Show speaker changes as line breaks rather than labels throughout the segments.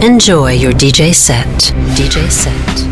Enjoy your DJ set. DJ set.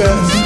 Trust?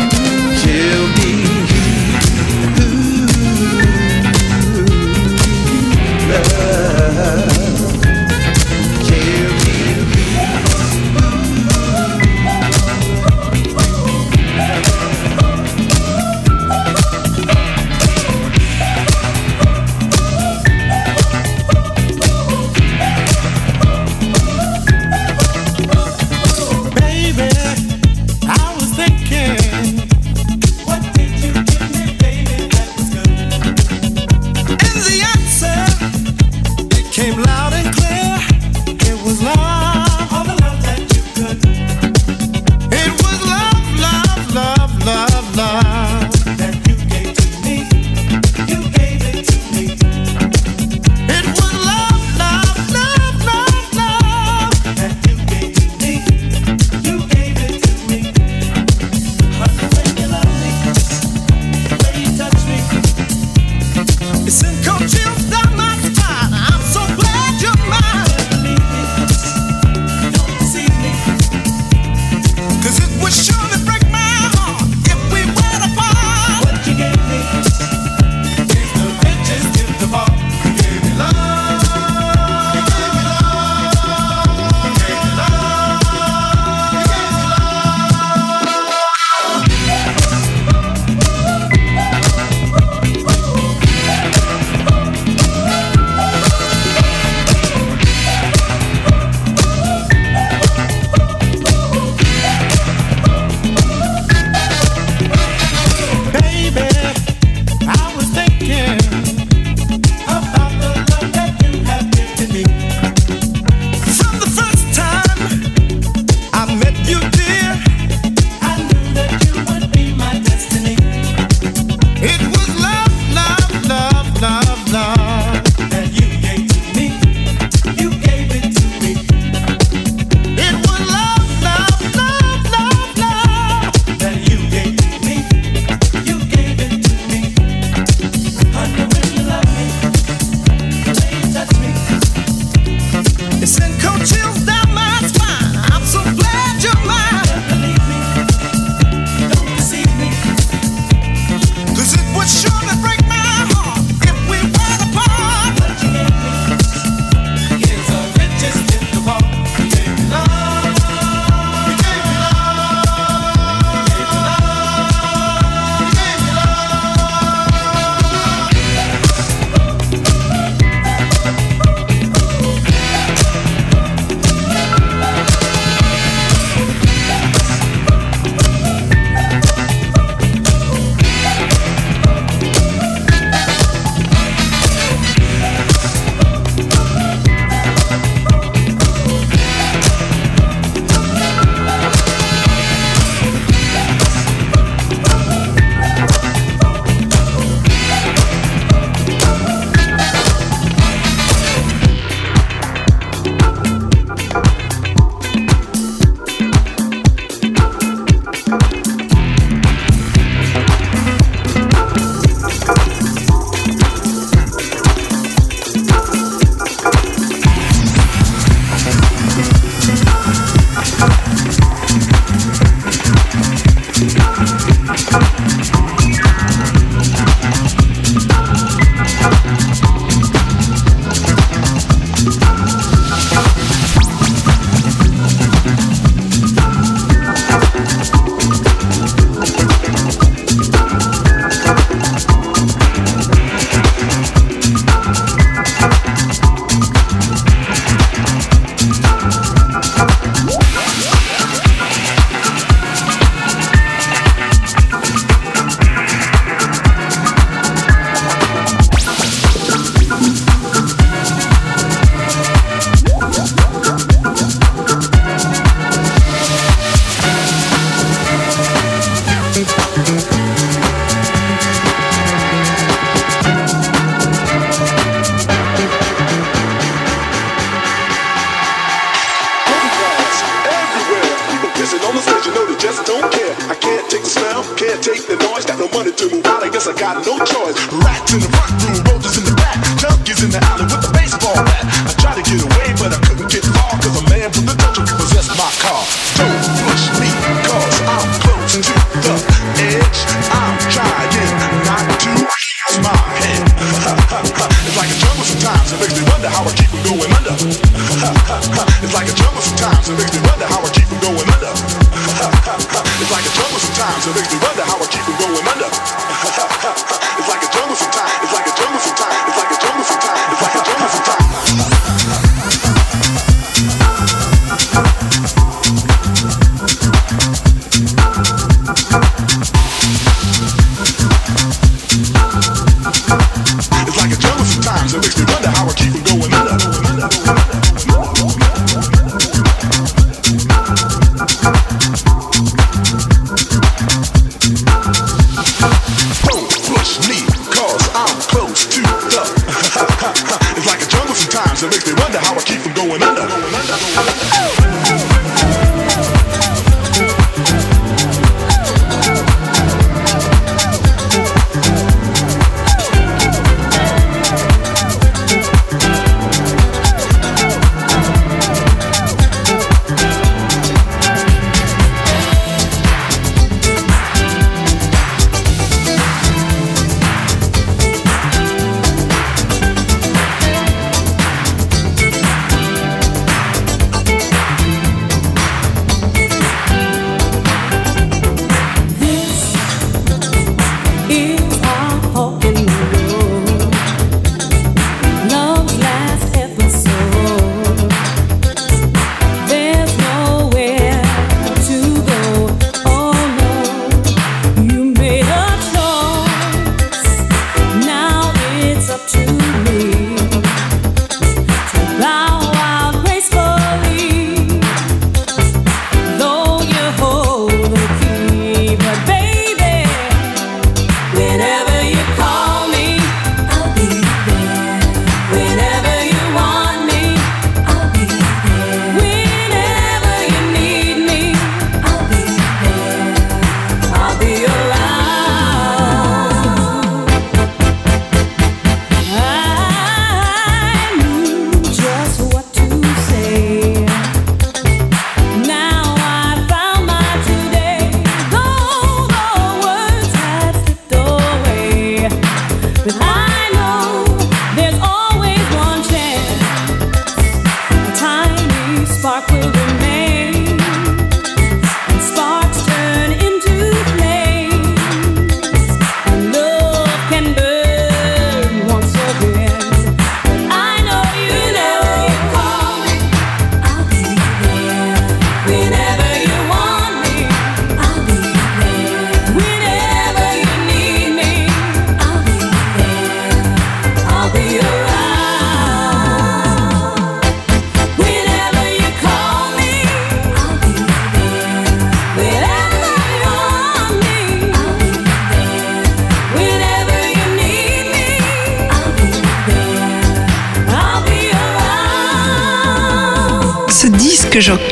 J'adore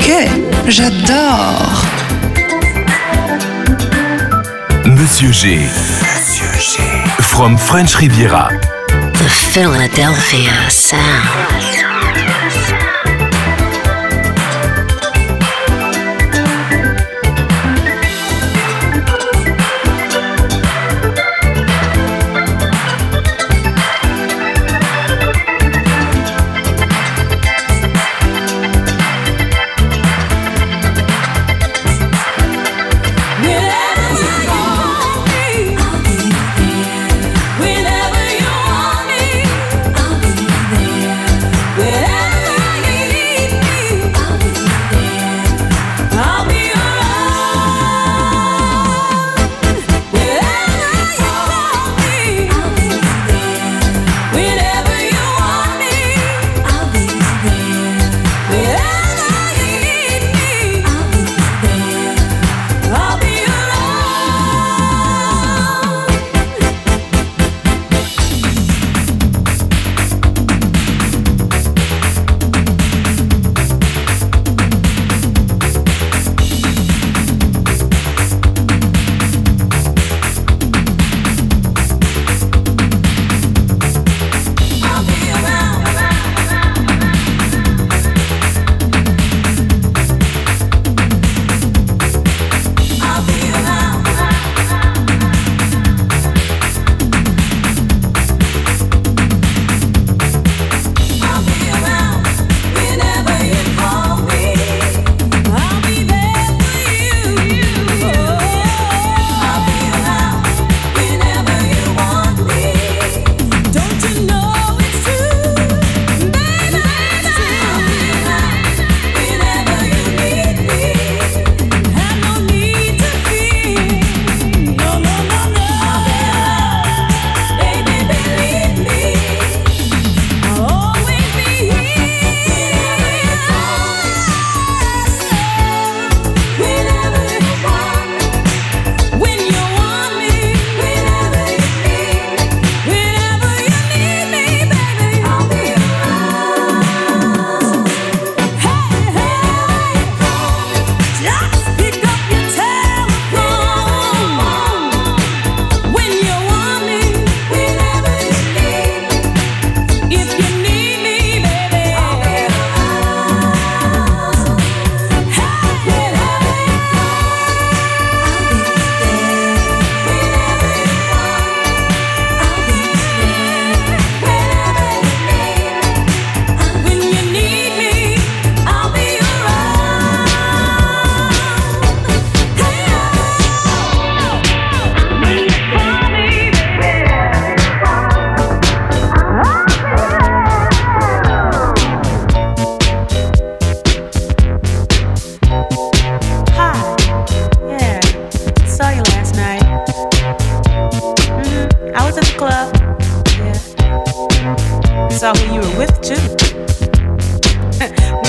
Monsieur G.
Monsieur G. From French Riviera.
The Philadelphia
uh, Sound.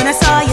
When I saw you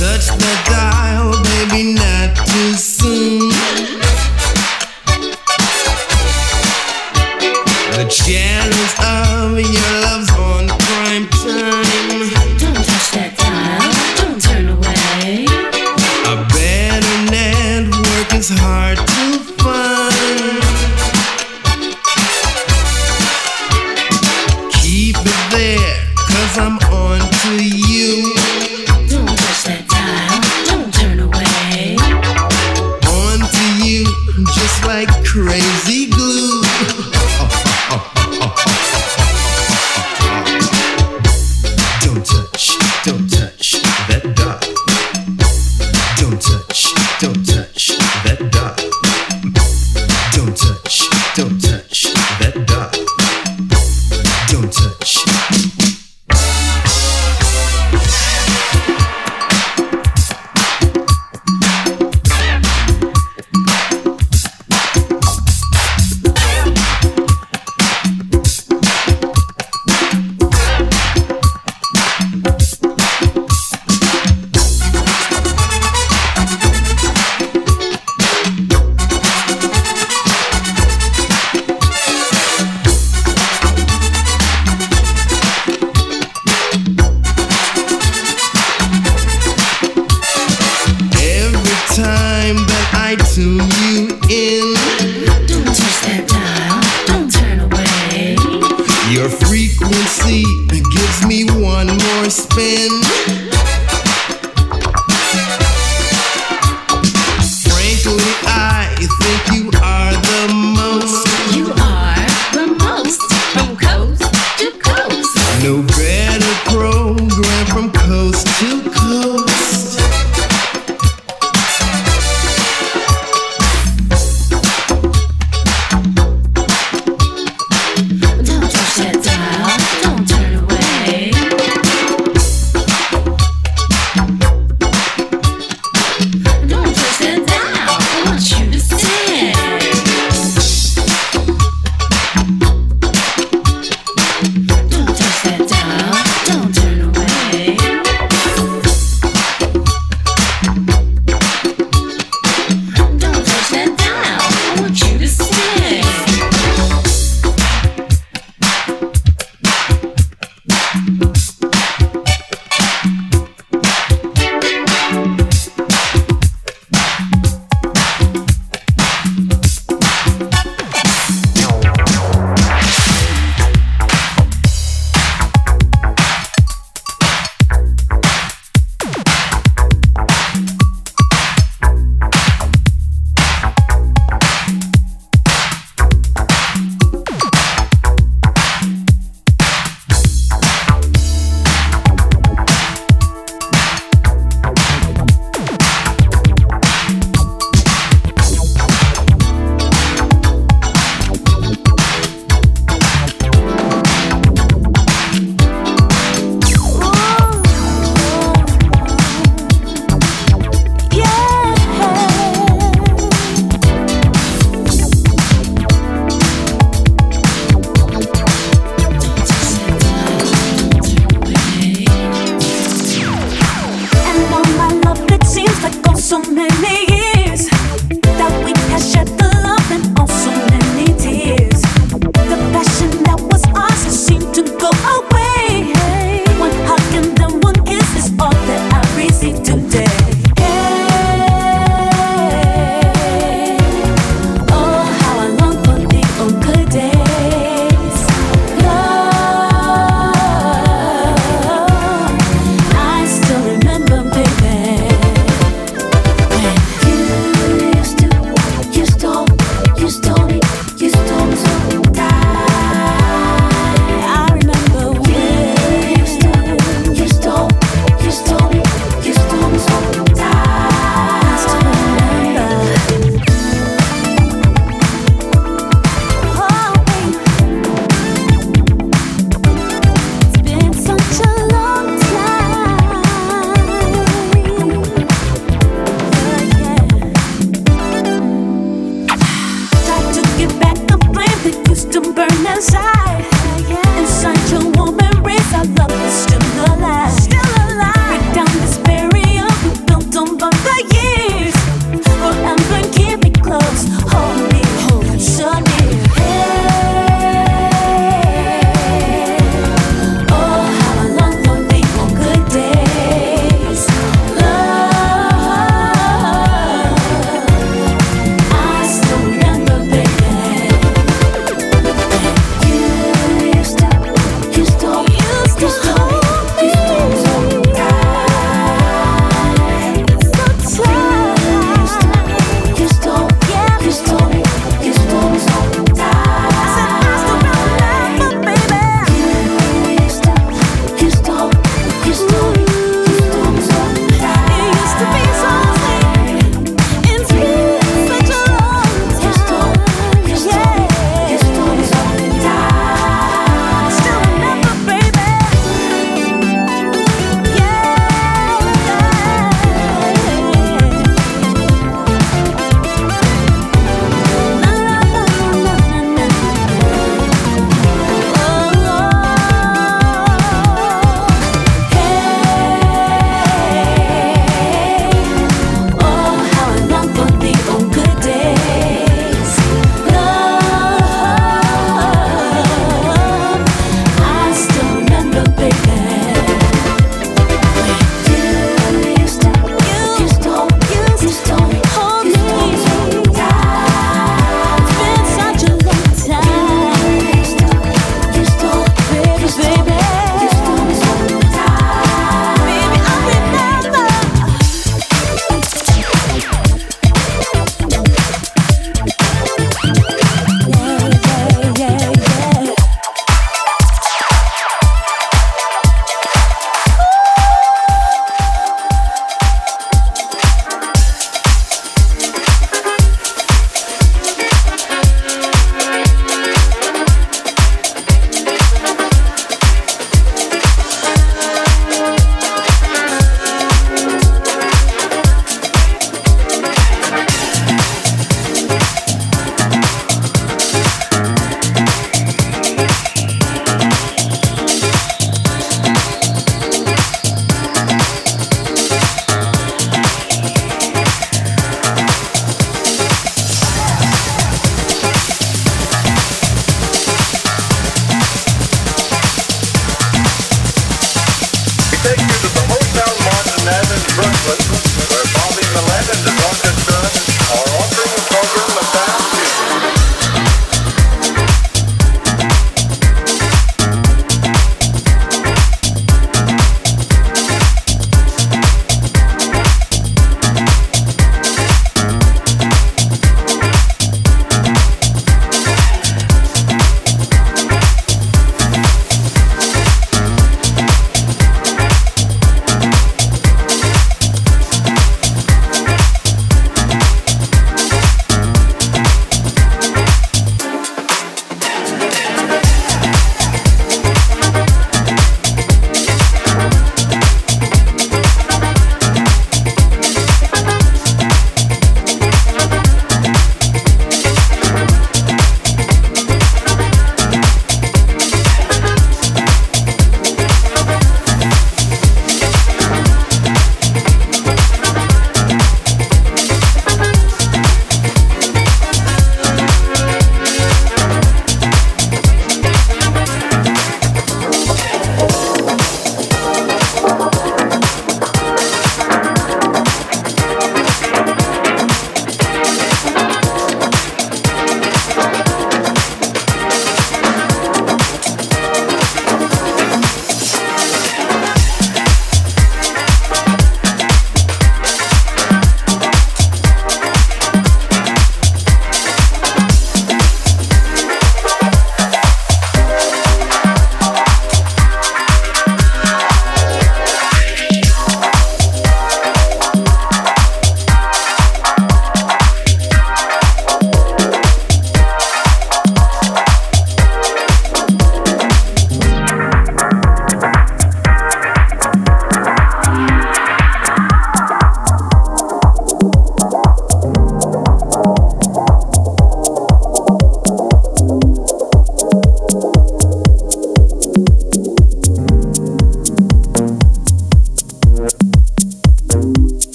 Don't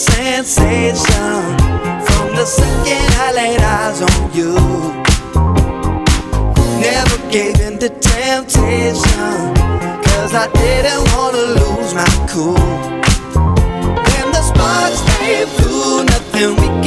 sensation from
the second I laid eyes on you.
Never gave in to temptation, cause I didn't wanna lose my cool. When the sparks they flew, nothing we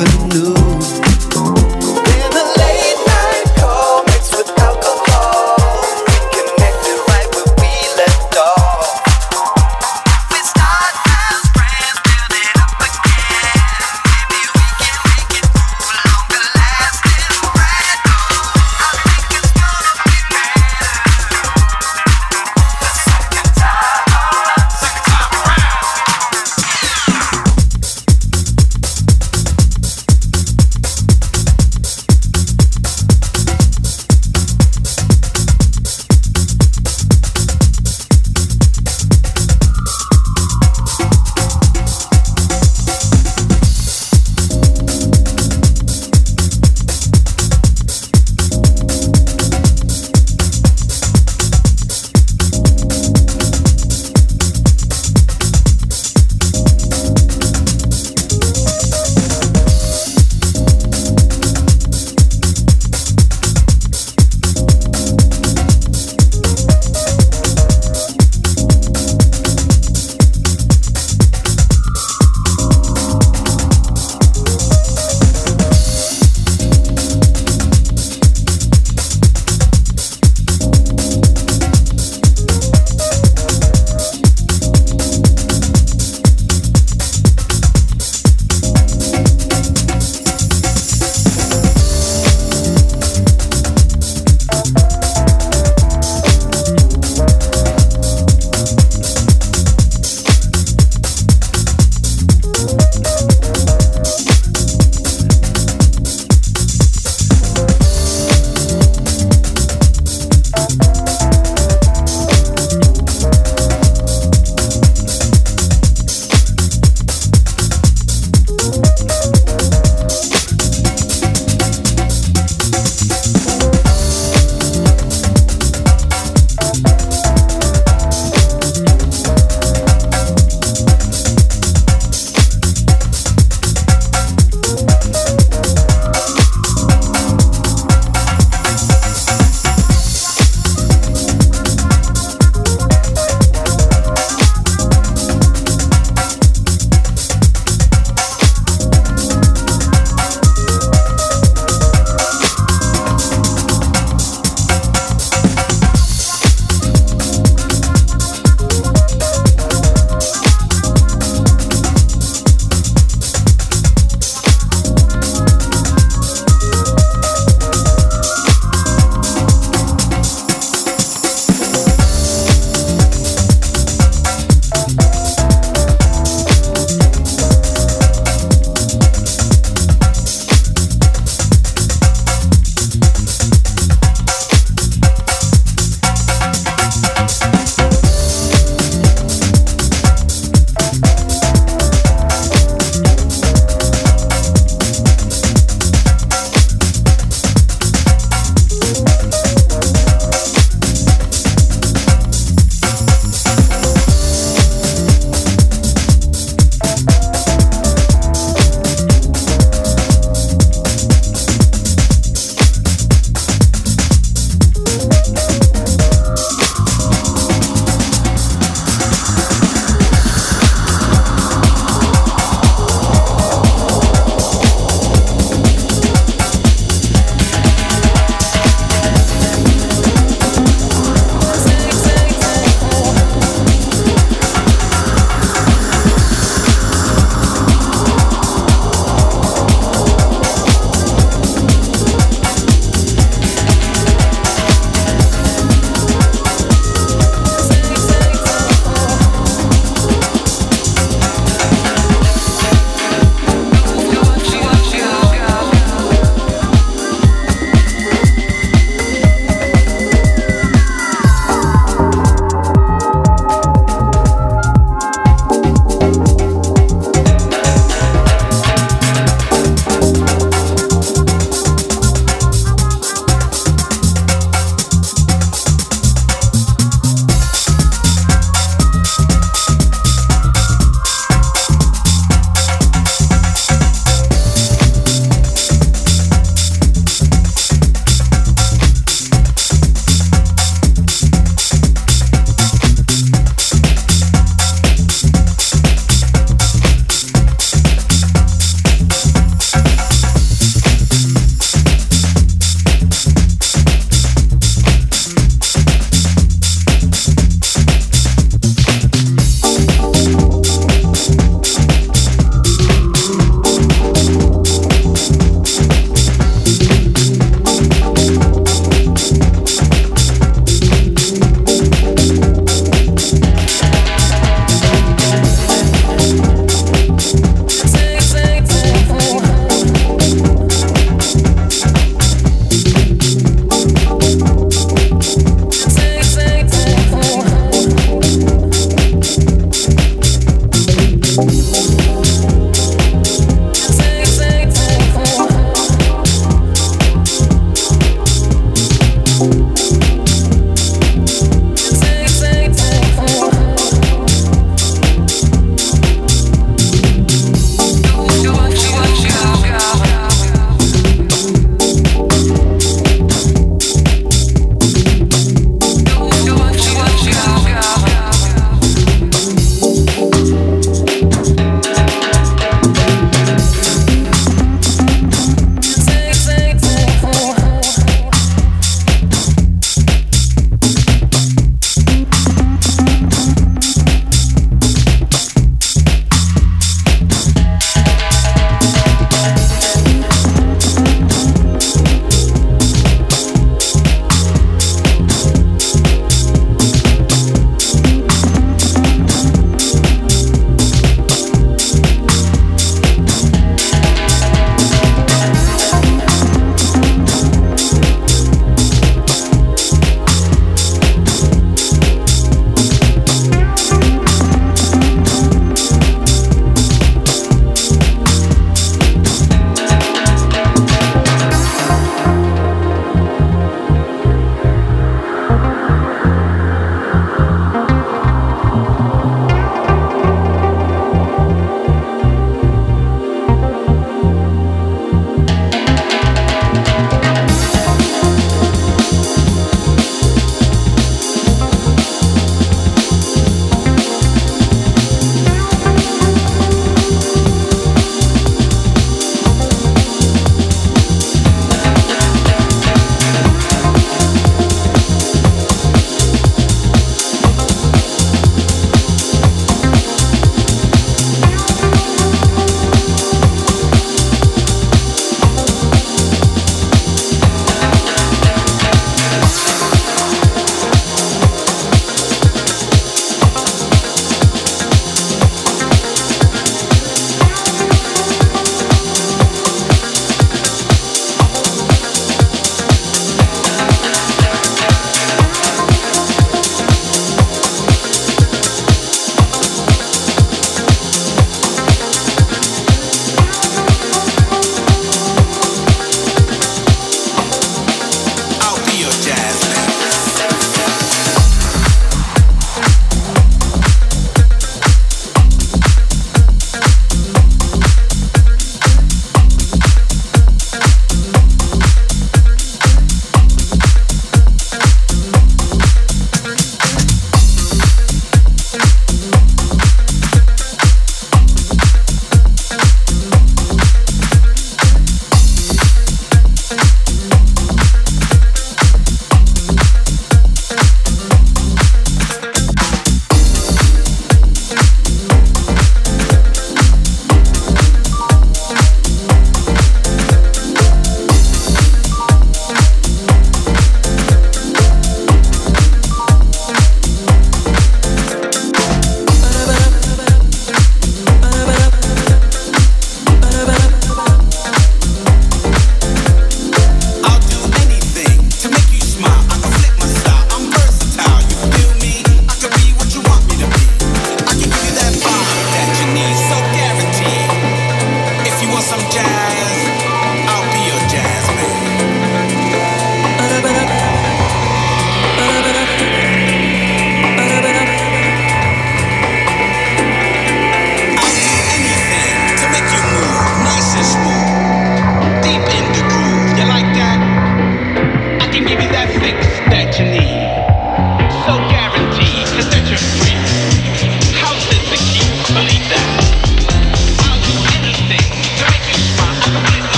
heaven